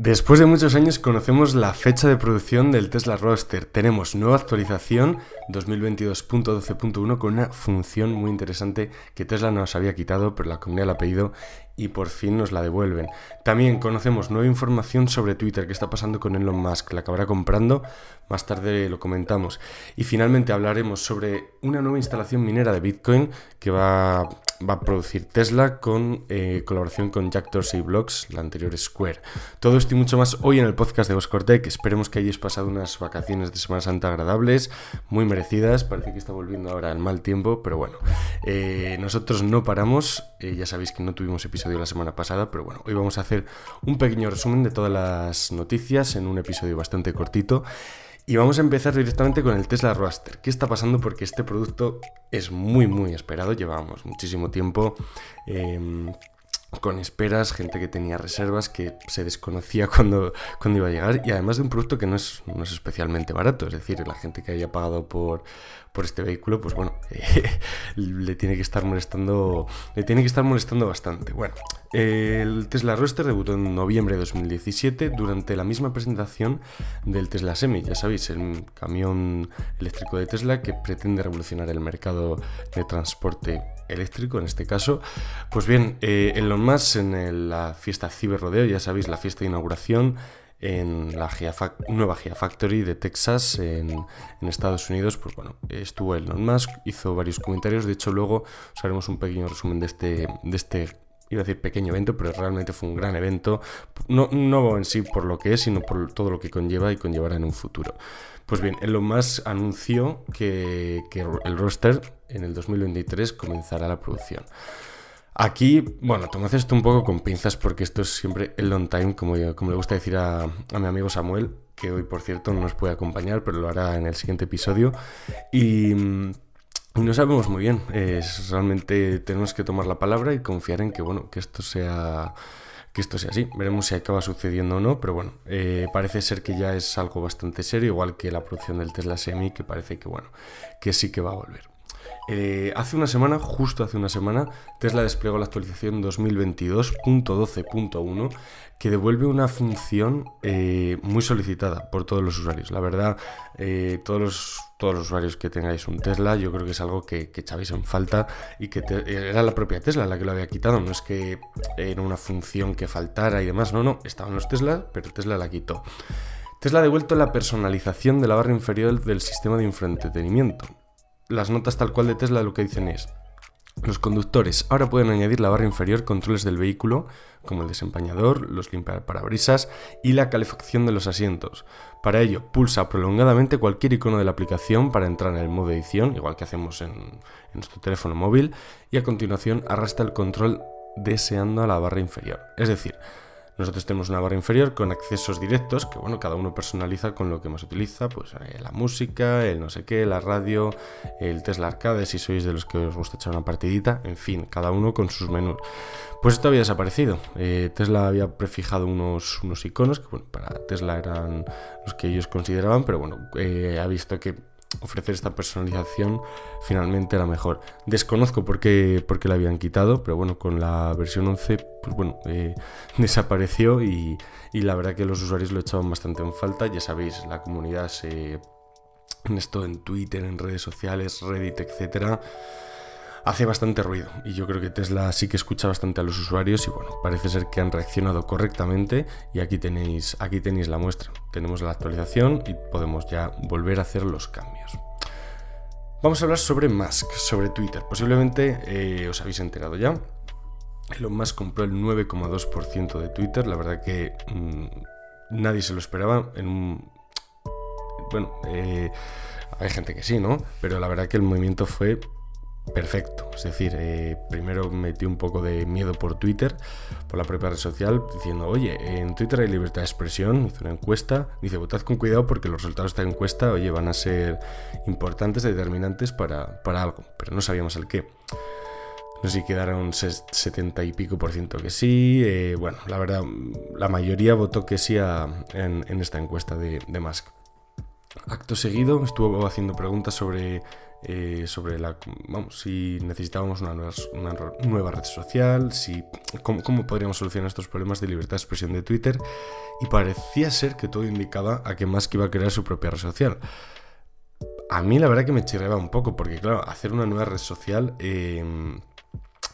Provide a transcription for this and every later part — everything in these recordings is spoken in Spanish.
Después de muchos años conocemos la fecha de producción del Tesla Roadster. Tenemos nueva actualización 2022.12.1 con una función muy interesante que Tesla nos había quitado, pero la comunidad la ha pedido y por fin nos la devuelven. También conocemos nueva información sobre Twitter, qué está pasando con Elon Musk, la acabará comprando, más tarde lo comentamos. Y finalmente hablaremos sobre una nueva instalación minera de Bitcoin que va, va a producir Tesla con eh, colaboración con Jack Dorsey Blocks, la anterior Square. Todo esto y mucho más hoy en el podcast de Oscortec. Esperemos que hayáis pasado unas vacaciones de Semana Santa agradables, muy merecidas. Parece que está volviendo ahora el mal tiempo, pero bueno, eh, nosotros no paramos. Eh, ya sabéis que no tuvimos episodio la semana pasada, pero bueno, hoy vamos a hacer un pequeño resumen de todas las noticias en un episodio bastante cortito. Y vamos a empezar directamente con el Tesla Roadster. ¿Qué está pasando? Porque este producto es muy, muy esperado. Llevábamos muchísimo tiempo. Em, con esperas, gente que tenía reservas, que se desconocía cuando, cuando iba a llegar y además de un producto que no es, no es especialmente barato, es decir, la gente que haya pagado por, por este vehículo, pues bueno, le tiene que estar molestando, le tiene que estar molestando bastante. Bueno, el Tesla Roadster debutó en noviembre de 2017 durante la misma presentación del Tesla Semi, ya sabéis, el camión eléctrico de Tesla que pretende revolucionar el mercado de transporte eléctrico en este caso. Pues bien, eh, Elon Musk en la fiesta Ciber Rodeo, ya sabéis, la fiesta de inauguración en la nueva Factory de Texas en, Estados Unidos, pues bueno, estuvo Elon Musk, hizo varios comentarios, de hecho luego os haremos un pequeño resumen de este, de este iba a decir pequeño evento, pero realmente fue un gran evento, no, no en sí por lo que es, sino por todo lo que conlleva y conllevará en un futuro. Pues bien, Elon Musk anunció que, que el roster en el 2023 comenzará la producción. Aquí, bueno, tomad esto un poco con pinzas porque esto es siempre el long time, como, como le gusta decir a, mi amigo Samuel, que hoy por cierto no nos puede acompañar, pero lo hará en el siguiente episodio. Y, no sabemos muy bien, realmente tenemos que tomar la palabra y confiar en que, bueno, que esto sea que esto sea así. Veremos si acaba sucediendo o no, pero bueno, eh, parece ser que ya es algo bastante serio, igual que la producción del Tesla Semi, que parece que bueno, que sí que va a volver. Eh, hace una semana, justo hace una semana, Tesla desplegó la actualización 2022.12.1 que devuelve una función eh, muy solicitada por todos los usuarios. La verdad, eh, todos, los, usuarios que tengáis un Tesla, yo creo que es algo que, que en falta y que era la propia Tesla la que lo había quitado. No es que era una función que faltara y demás, no, no, estaban los Tesla, pero Tesla la quitó. Tesla ha devuelto la personalización de la barra inferior del sistema de infoentretenimiento las notas tal cual de Tesla lo que dicen es, los conductores ahora pueden añadir la barra inferior controles del vehículo, como el desempañador, los limpiaparabrisas y la calefacción de los asientos. Para ello, pulsa prolongadamente cualquier icono de la aplicación para entrar en el modo edición, igual que hacemos en, en nuestro teléfono móvil, y a continuación arrastra el control deseando a la barra inferior. Es decir, nosotros tenemos una barra inferior con accesos directos que, bueno, cada uno personaliza con lo que más utiliza, pues eh, la música, el no sé qué, la radio, el Tesla Arcade, si sois de los que os gusta echar una partidita, en fin, cada uno con sus menús. Pues esto había desaparecido. Eh, Tesla había prefijado unos, unos iconos que, bueno, para Tesla eran los que ellos consideraban, pero bueno, eh, ha visto que ofrecer esta personalización finalmente era mejor. Desconozco por qué, por qué la habían quitado, pero bueno, con la versión 11, pues bueno, eh, desapareció y, y, la verdad que los usuarios lo echaban bastante en falta. Ya sabéis, la comunidad se... En esto en Twitter, en redes sociales, Reddit, etcétera hace bastante ruido y yo creo que Tesla sí que escucha bastante a los usuarios y bueno, parece ser que han reaccionado correctamente y aquí tenéis, aquí tenéis la muestra. Tenemos la actualización y podemos ya volver a hacer los cambios. Vamos a hablar sobre Musk, sobre Twitter. Posiblemente eh, os habéis enterado ya. Elon Musk compró el 9,2% de Twitter. La verdad que mm, nadie se lo esperaba. En un, bueno, eh, hay gente que sí, ¿no? Pero la verdad que el movimiento fue perfecto. Es decir, eh, primero metí un poco de miedo por Twitter, por la propia red social, diciendo, oye, en Twitter hay libertad de expresión, hizo una encuesta, dice, votad con cuidado porque los resultados de esta encuesta, oye, van a ser importantes, determinantes para, algo, pero no sabíamos el qué. No sé si quedaron 70 y pico por ciento que sí. Eh, bueno, la verdad, la mayoría votó que sí en, esta encuesta de, de Musk. acto seguido estuvo haciendo preguntas sobre, eh, sobre la, vamos, si necesitábamos una nueva, una nueva red social, si, cómo, cómo, podríamos solucionar estos problemas de libertad de expresión de Twitter y parecía ser que todo indicaba a que Musk iba a crear su propia red social. A mí la verdad que me chirreaba un poco porque claro, hacer una nueva red social... Eh,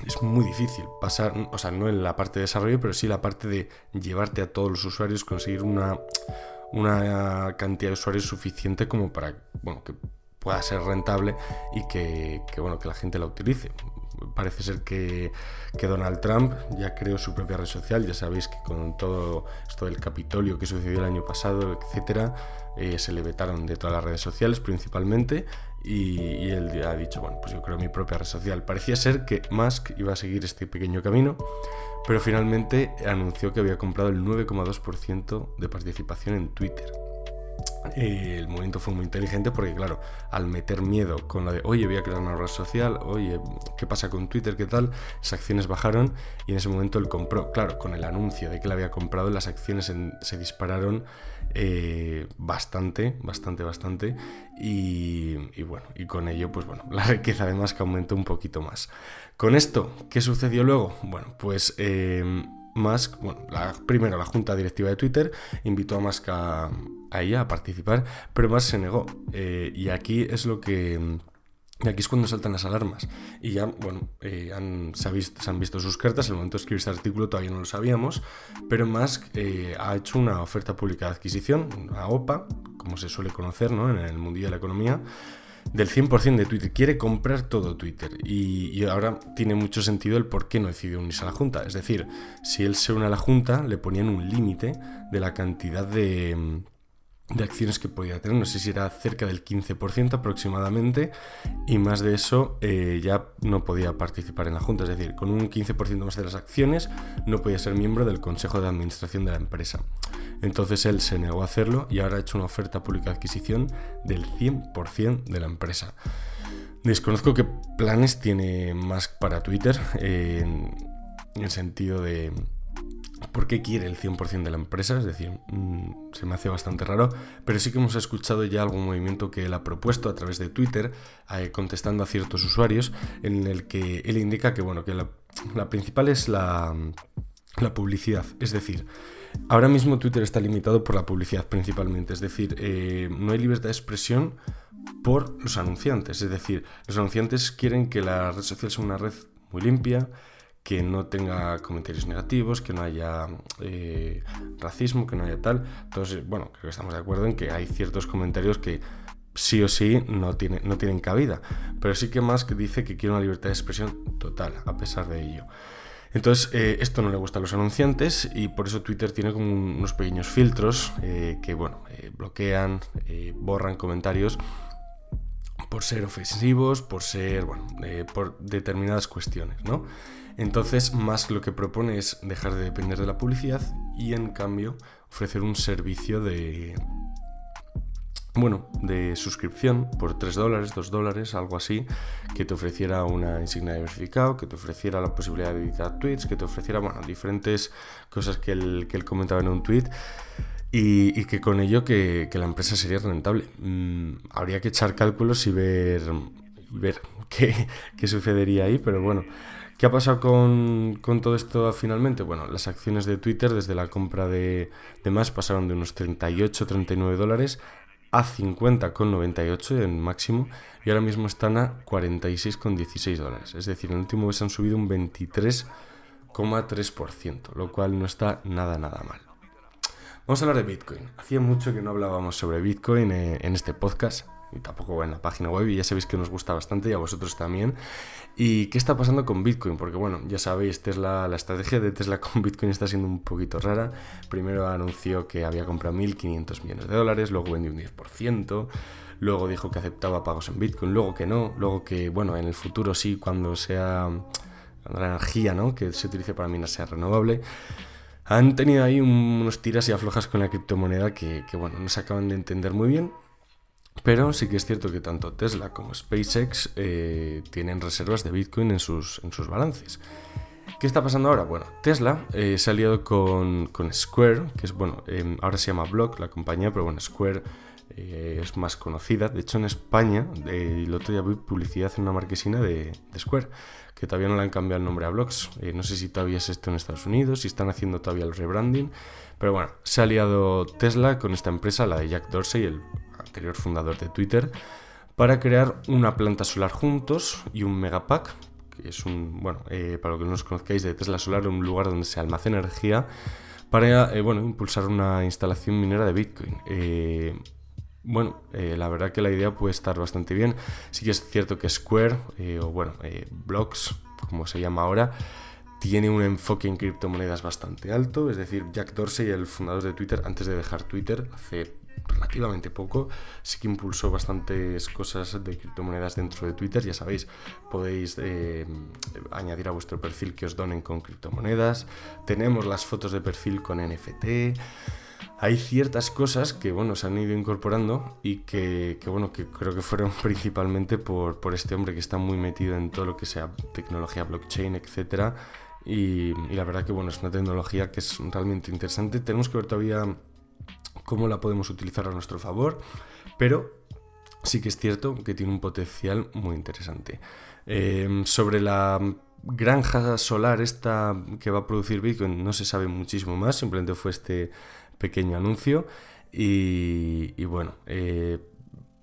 es muy difícil pasar, o sea, no en la parte de desarrollo, pero sí la parte de llevarte a todos los usuarios, conseguir una, una cantidad de usuarios suficiente como para, bueno, que pueda ser rentable y que, bueno, que la gente la utilice. Parece ser que, que, Donald Trump ya creó su propia red social, ya sabéis que con todo esto del Capitolio que sucedió el año pasado, etcétera, eh, se le vetaron de todas las redes sociales principalmente y, él ha dicho, bueno, pues yo creo mi propia red social. Parecía ser que Musk iba a seguir este pequeño camino, pero finalmente anunció que había comprado el 9,2% de participación en Twitter. Eh, el movimiento fue muy inteligente porque, claro, al meter miedo con la de, oye, voy a crear una red social, oye, ¿qué pasa con Twitter? ¿Qué tal? Las acciones bajaron y en ese momento él compró, claro, con el anuncio de que la había comprado, las acciones se dispararon eh, bastante, bastante, bastante. Y, bueno, y con ello, pues bueno, la riqueza además que aumentó un poquito más. Con esto, ¿qué sucedió luego? Bueno, pues eh, Musk, bueno, primero la junta directiva de Twitter invitó a Musk a, ella a participar, pero Musk se negó. Eh, y aquí es lo que y aquí es cuando saltan las alarmas. Y ya, bueno, eh, se, han visto sus cartas. El momento de escribir este artículo todavía no lo sabíamos. Pero Musk eh, ha hecho una oferta pública de adquisición, una OPA, como se suele conocer ¿no? en el mundillo de la economía, del 100% de Twitter. Quiere comprar todo Twitter. Y, ahora tiene mucho sentido el por qué no decidió unirse a la Junta. Es decir, si él se une a la Junta, le ponían un límite de la cantidad de de acciones que podía tener, no sé si era cerca del 15% aproximadamente, y más de eso eh, ya no podía participar en la Junta, es decir, con un 15% más de las acciones no podía ser miembro del Consejo de Administración de la empresa. Entonces él se negó a hacerlo y ahora ha hecho una oferta pública de adquisición del 100% de la empresa. Desconozco qué planes tiene Musk para Twitter, en el sentido de por qué quiere el 100% de la empresa, es decir, mm, se me hace bastante raro, pero sí que hemos escuchado ya algún movimiento que él ha propuesto a través de Twitter, eh, contestando a ciertos usuarios, en el que él indica que, bueno, que la, principal es la, publicidad, es decir, ahora mismo Twitter está limitado por la publicidad principalmente, es decir, eh, no hay libertad de expresión por los anunciantes, es decir, los anunciantes quieren que la red social sea una red muy limpia, que no tenga comentarios negativos, que no haya eh, racismo, que no haya tal. Entonces, bueno, creo que estamos de acuerdo en que hay ciertos comentarios que sí o sí no, no tienen cabida. Pero sí que Musk dice que quiere una libertad de expresión total, a pesar de ello. Entonces, eh, esto no le gusta a los anunciantes y por eso Twitter tiene como unos pequeños filtros eh, que, bueno, bloquean, borran comentarios por ser ofensivos, por ser, bueno, por determinadas cuestiones, ¿no? Entonces, más lo que propone es dejar de depender de la publicidad y en cambio ofrecer un servicio de bueno, de suscripción por 3 dólares, 2 dólares, algo así, que te ofreciera una insignia de verificado, que te ofreciera la posibilidad de editar tweets, que te ofreciera, bueno, diferentes cosas que él, que él comentaba en un tweet y, que con ello que, la empresa sería rentable. Mm, habría que echar cálculos y ver, ver qué, sucedería ahí, pero bueno, ¿Qué ha pasado con, todo esto finalmente? Bueno, las acciones de Twitter desde la compra de, de más pasaron de unos 38, 39 dólares a 50,98 en máximo y ahora mismo están a 46,16 dólares. Es decir, en el último mes han subido un 23,3%, lo cual no está nada, nada mal. Vamos a hablar de Bitcoin. Hacía mucho que no hablábamos sobre Bitcoin eh, en este podcast y tampoco en la página web y ya sabéis que nos gusta bastante y a vosotros también. ¿Y qué está pasando con Bitcoin? Porque bueno, ya sabéis, Tesla, la estrategia de Tesla con Bitcoin está siendo un poquito rara. Primero anunció que había comprado 1.500 millones de dólares, luego vendió un 10%, luego dijo que aceptaba pagos en Bitcoin, luego que no, luego que bueno, en el futuro sí, cuando sea la energía ¿no? que se utilice para minas sea renovable. Han tenido ahí unos tiras y aflojas con la criptomoneda que, bueno, no se acaban de entender muy bien. Pero sí que es cierto que tanto Tesla como SpaceX eh, tienen reservas de Bitcoin en sus, en sus balances. ¿Qué está pasando ahora? Bueno, Tesla eh, se ha aliado con, Square, que es, bueno, em, ahora se llama Block la compañía, pero bueno, Square eh, es más conocida. De hecho, en España, eh, el otro día vi publicidad en una marquesina de, Square, que todavía no le han cambiado el nombre a Blocks. Eh, no sé si todavía es esto en Estados Unidos, si están haciendo todavía el rebranding. Pero bueno, se ha aliado Tesla con esta empresa, la de Jack Dorsey, el anterior fundador de Twitter, para crear una planta solar juntos y un megapack, que es un, bueno, para lo que no os conozcáis de Tesla Solar, un lugar donde se almacena energía para bueno, impulsar una instalación minera de Bitcoin. Bueno, eh, la verdad que la idea puede estar bastante bien. Sí que es cierto que Square, eh, o bueno, eh, Blocks, como se llama ahora, tiene un enfoque en criptomonedas bastante alto. Es decir, Jack Dorsey, el fundador de Twitter, antes de dejar Twitter, hace relativamente poco, sí que impulsó bastantes cosas de criptomonedas dentro de Twitter. Ya sabéis, podéis añadir a vuestro perfil que os donen con criptomonedas. Tenemos las fotos de perfil con NFT hay ciertas cosas que bueno se han ido incorporando y que, bueno que creo que fueron principalmente por, este hombre que está muy metido en todo lo que sea tecnología blockchain etcétera y, la verdad que bueno es una tecnología que es realmente interesante tenemos que ver todavía cómo la podemos utilizar a nuestro favor pero sí que es cierto que tiene un potencial muy interesante. Eh, sobre la granja solar esta que va a producir Bitcoin no se sabe muchísimo más simplemente fue este pequeño anuncio y, bueno, eh,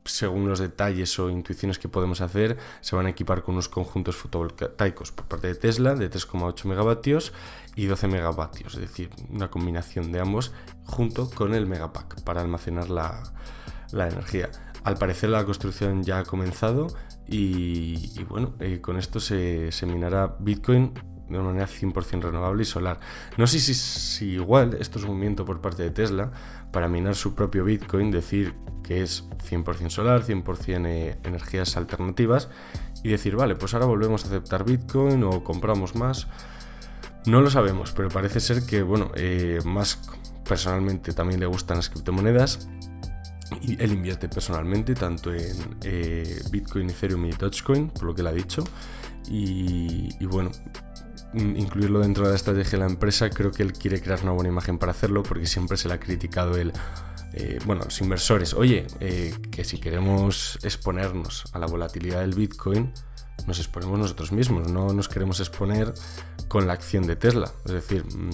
según los detalles o intuiciones que podemos hacer, se van a equipar con unos conjuntos fotovoltaicos por parte de Tesla de 3,8 megavatios y 12 megavatios, es decir, una combinación de ambos junto con el megapack para almacenar la, energía. Al parecer la construcción ya ha comenzado y, bueno, eh, con esto se, se minará Bitcoin de una manera 100% renovable y solar. No sé si, igual esto es un movimiento por parte de Tesla para minar su propio Bitcoin, decir que es 100% solar, 100% eh, energías alternativas y decir, vale, pues ahora volvemos a aceptar Bitcoin o compramos más. No lo sabemos, pero parece ser que, bueno, eh, más personalmente también le gustan las criptomonedas y él invierte personalmente tanto en eh, Bitcoin, Ethereum y Dogecoin, por lo que le ha dicho. y, bueno, incluirlo dentro de la estrategia de la empresa, creo que él quiere crear una buena imagen para hacerlo, porque siempre se le ha criticado el, eh, bueno, los inversores, oye, eh, que si queremos exponernos a la volatilidad del Bitcoin, nos exponemos nosotros mismos, no nos queremos exponer con la acción de Tesla. Es decir, mm,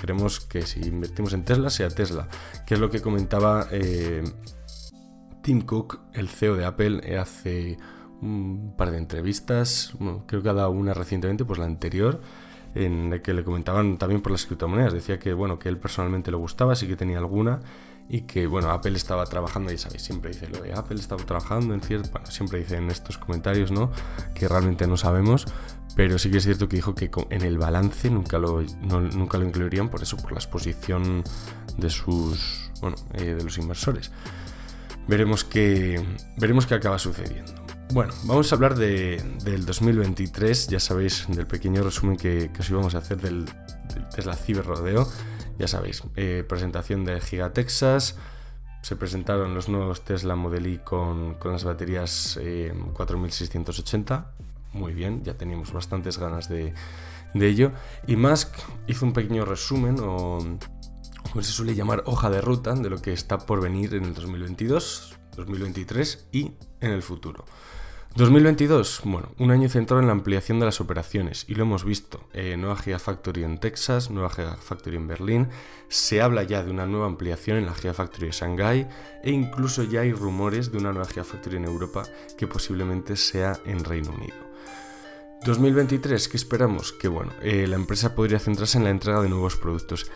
queremos que si invertimos en Tesla, sea Tesla, que es lo que comentaba eh, Tim Cook, el CEO de Apple, hace un par de entrevistas, creo que ha dado una recientemente, pues la anterior, en la que le comentaban también por las criptomonedas. Decía que, bueno, que él personalmente le gustaba, sí que tenía alguna, y que, bueno, Apple estaba trabajando, ya sabéis, siempre dice lo de Apple estaba trabajando en cierto, bueno, siempre dice en estos comentarios, ¿no? Que realmente no sabemos, pero sí que es cierto que dijo que en el balance nunca lo, nunca lo incluirían, por eso, por la exposición de sus, bueno, eh, de los inversores. Veremos qué, veremos qué acaba sucediendo. Bueno, vamos a hablar del 2023, ya sabéis, del pequeño resumen que, os íbamos a hacer del, Tesla Cyber Rodeo. Ya sabéis, eh, presentación de Giga Texas, se presentaron los nuevos Tesla Model Y con, las baterías 4680, eh, muy bien, ya teníamos bastantes ganas de, de, ello. Y Musk hizo un pequeño resumen o, como se suele llamar, hoja de ruta de lo que está por venir en el 2022, 2023 y en el futuro. 2022, bueno, un año centrado en la ampliación de las operaciones y lo hemos visto. Eh, nueva Gigafactory en Texas, nueva Gigafactory en Berlín, se habla ya de una nueva ampliación en la Gigafactory de Shanghai e incluso ya hay rumores de una nueva Gigafactory en Europa que posiblemente sea en Reino Unido. 2023, ¿qué esperamos? Que bueno, eh, la empresa podría centrarse en la entrega de nuevos productos.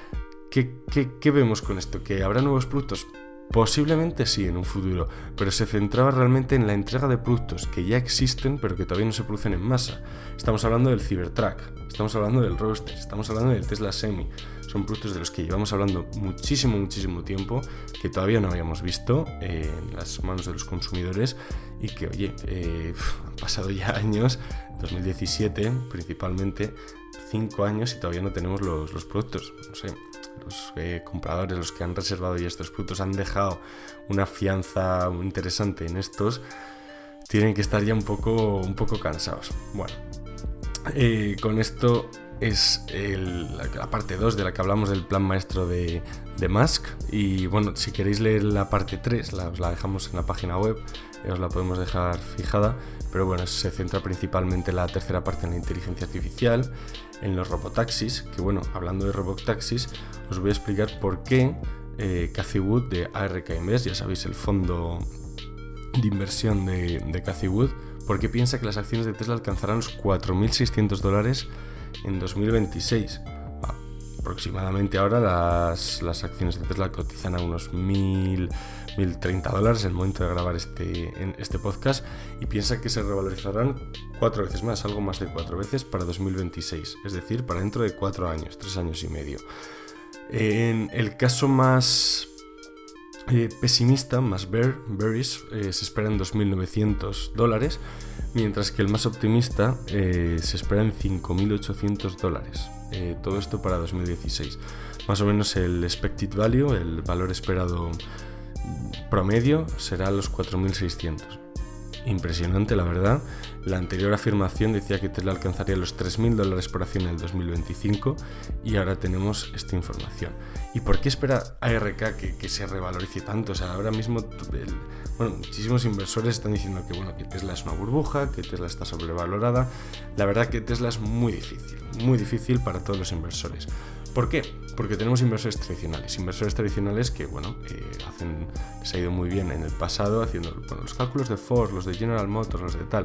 ¿Qué, qué vemos con esto? ¿Que habrá nuevos productos? Posiblemente sí en un futuro, pero se centraba realmente en la entrega de productos que ya existen pero que todavía no se producen en masa. Estamos hablando del Cybertruck, estamos hablando del Roadster, estamos hablando del Tesla Semi. Son productos de los que llevamos hablando muchísimo, muchísimo tiempo, que todavía no habíamos visto en las manos de los consumidores y que, oye, eh, han pasado ya años, 2017 principalmente, 5 años y todavía no tenemos los, los productos. No sé, los eh, compradores, los que han reservado ya estos productos, han dejado una fianza interesante en estos, tienen que estar ya un poco, un poco cansados. Bueno, eh, con esto es la, parte 2 de la que hablamos del plan maestro de, de Musk. Y bueno, si queréis leer la parte 3, la, os la dejamos en la página web, eh, os la podemos dejar fijada. Pero bueno, se centra principalmente en la tercera parte en la inteligencia artificial, en los robotaxis. Que bueno, hablando de robotaxis, os voy a explicar por qué eh, Wood de ARK ya sabéis, el fondo de inversión de, de Wood, porque piensa que las acciones de Tesla alcanzarán los 4.600 dólares en 2026. Aproximadamente ahora las, acciones de Tesla cotizan a unos 1.000, 1.030 dólares en el momento de grabar este, este podcast y piensa que se revalorizarán cuatro veces más, algo más de cuatro veces para 2026, es decir, para dentro de cuatro años, tres años y medio. En el caso más eh, pesimista, más bear, bearish, eh, se espera en 2.900 dólares, mientras que el más optimista eh, se espera en 5.800 dólares. todo esto para 2016. Más o menos el expected value, el valor esperado promedio, será los 4.600 impresionante, la verdad. La anterior afirmación decía que Tesla alcanzaría los 3.000 dólares por acción en el 2025 y ahora tenemos esta información. ¿Y por qué espera ARK que, se revalorice tanto? O sea, ahora mismo bueno, muchísimos inversores están diciendo que, bueno, Tesla es una burbuja, que Tesla está sobrevalorada. La verdad que Tesla es muy difícil, muy difícil para todos los inversores. ¿Por qué? Porque tenemos inversores tradicionales, inversores tradicionales que, bueno, eh, hacen, les ha ido muy bien en el pasado haciendo los cálculos de Ford, los de General Motors, los de tal,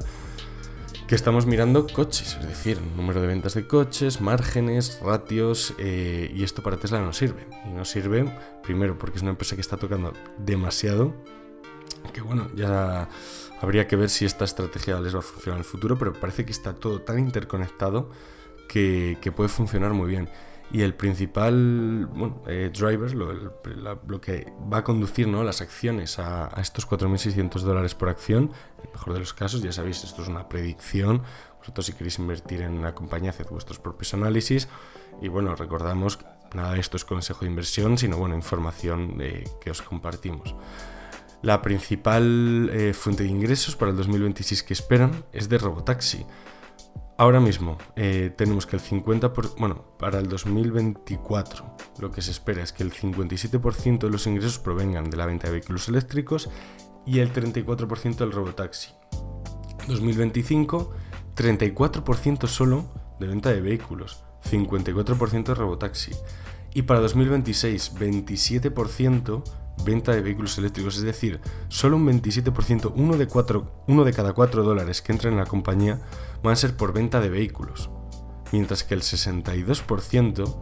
que estamos mirando coches, es decir, número de ventas de coches, márgenes, ratios, eh, y esto para Tesla no sirve. Y no sirve, primero, porque es una empresa que está tocando demasiado, que bueno, ya habría que ver si esta estrategia les va a funcionar en el futuro, pero parece que está todo tan interconectado que, que puede funcionar muy bien. Y el principal bueno, eh, driver, lo, que va a conducir ¿no? las acciones a, estos 4.600 dólares por acción, en el mejor de los casos, ya sabéis, esto es una predicción. Vosotros si queréis invertir en una compañía, haced vuestros propios análisis. Y bueno, recordamos, nada de esto es consejo de inversión, sino bueno, información eh, que os compartimos. La principal eh, fuente de ingresos para el 2026 que esperan es de Robotaxi. Ahora mismo eh, tenemos que el 50%, por, bueno, para el 2024 lo que se espera es que el 57% de los ingresos provengan de la venta de vehículos eléctricos y el 34% del robotaxi. 2025, 34% solo de venta de vehículos, 54% de robotaxi. Y para 2026, 27% venta de vehículos eléctricos, es decir, solo un 27%, uno de, uno de cada 4 dólares que entran en la compañía van a ser por venta de vehículos, mientras que el 62%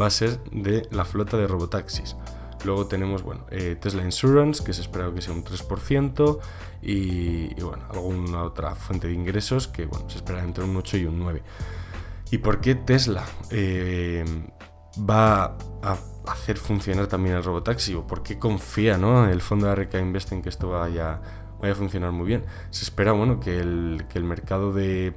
va a ser de la flota de robotaxis. Luego tenemos bueno, eh, Tesla Insurance, que se espera que sea un 3%, y, bueno, alguna otra fuente de ingresos que bueno, se espera entre un 8 y un 9. ¿Y por qué Tesla eh, va a hacer funcionar también el robotaxi? ¿O por qué confía ¿no? el fondo de RK Invest en que esto vaya vaya a funcionar muy bien. Se espera bueno, que, el, que el mercado de,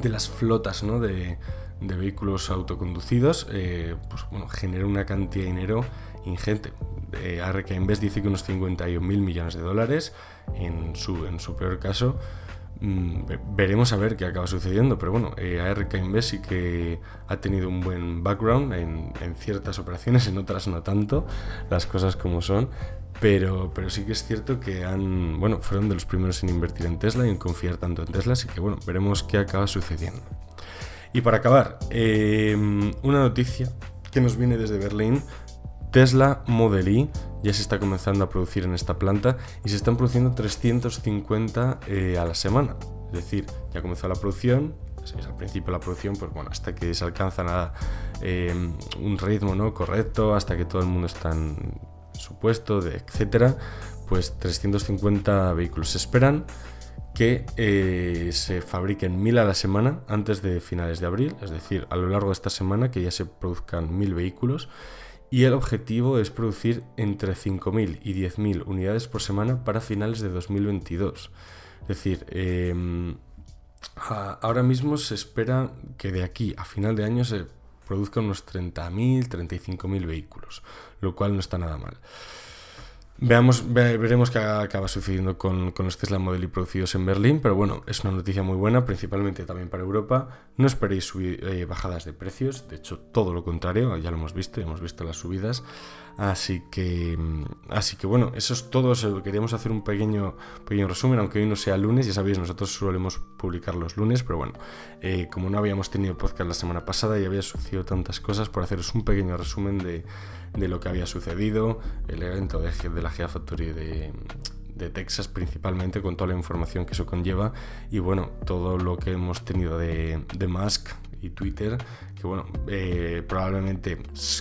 de las flotas ¿no? de, de vehículos autoconducidos eh, pues, bueno, genere una cantidad de dinero ingente. Eh, Invest dice que unos 51 mil millones de dólares en su, en su peor caso. Mm, veremos a ver qué acaba sucediendo, pero bueno, eh, ARK Invest sí que ha tenido un buen background en, ciertas operaciones, en otras no tanto, las cosas como son, pero, pero sí que es cierto que han, bueno, fueron de los primeros en invertir en Tesla y en confiar tanto en Tesla, así que bueno, veremos qué acaba sucediendo. Y para acabar, em, una noticia que nos viene desde Berlín. Tesla Model E ya se está comenzando a producir en esta planta y se están produciendo 350 eh, a la semana. Es decir, ya comenzó la producción, es al principio la producción, pues bueno, hasta que se alcanza em, un ritmo ¿no? correcto, hasta que todo el mundo está en, supuesto, de etcétera, pues 350 vehículos. Se esperan que eh, se fabriquen 1000 a la semana antes de finales de abril, es decir, a lo largo de esta semana que ya se produzcan 1000 vehículos. Y el objetivo es producir entre 5.000 y 10.000 unidades por semana para finales de 2022. Es decir, em, ahora mismo se espera que de aquí a final de año se produzcan unos 30.000, 35.000 vehículos, lo cual no está nada mal. Veamos, veremos qué acaba sucediendo con, con los Tesla Model y producidos en Berlín, pero bueno, es una noticia muy buena, principalmente también para Europa. No esperéis subir, eh, bajadas de precios, de hecho todo lo contrario, ya lo hemos visto, hemos visto las subidas. Así que, mm, así que bueno, eso es todo. Queríamos hacer un pequeño, pequeño resumen, aunque hoy no sea lunes, ya sabéis, nosotros solemos publicar los lunes, pero bueno, eh, como no habíamos tenido podcast la semana pasada y había sucedido tantas cosas, por haceros un pequeño resumen de, de lo que había sucedido, el evento de, la Gigafactory de, de Texas principalmente, con toda la información que eso conlleva. Y bueno, todo lo que hemos tenido de, de Musk y Twitter, que bueno, eh, probablemente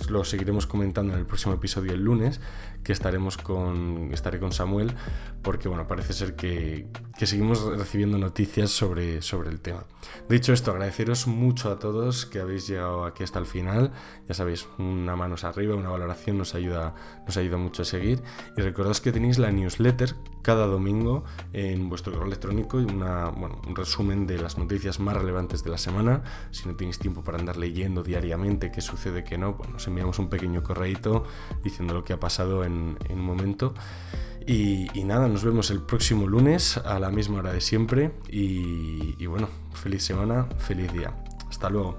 lo seguiremos comentando en el próximo episodio el lunes, que estaremos con, estaré con Samuel, porque bueno, parece ser que, que seguimos recibiendo noticias sobre, sobre el tema. Dicho esto, agradeceros mucho a todos que habéis llegado aquí hasta el final. Ya sabéis, una mano arriba, una valoración nos ayuda, nos ayuda mucho a seguir. Y recordad que tenéis la newsletter cada domingo en vuestro correo electrónico y una, bueno, un resumen de las noticias más relevantes de la semana. Si no tenéis tiempo para andar leyendo diariamente qué sucede, qué no, pues nos enviamos un pequeño correíto diciendo lo que ha pasado en, un momento. Y, nada, nos vemos el próximo lunes a la la misma hora de siempre y, y bueno, feliz semana, feliz día. Hasta luego.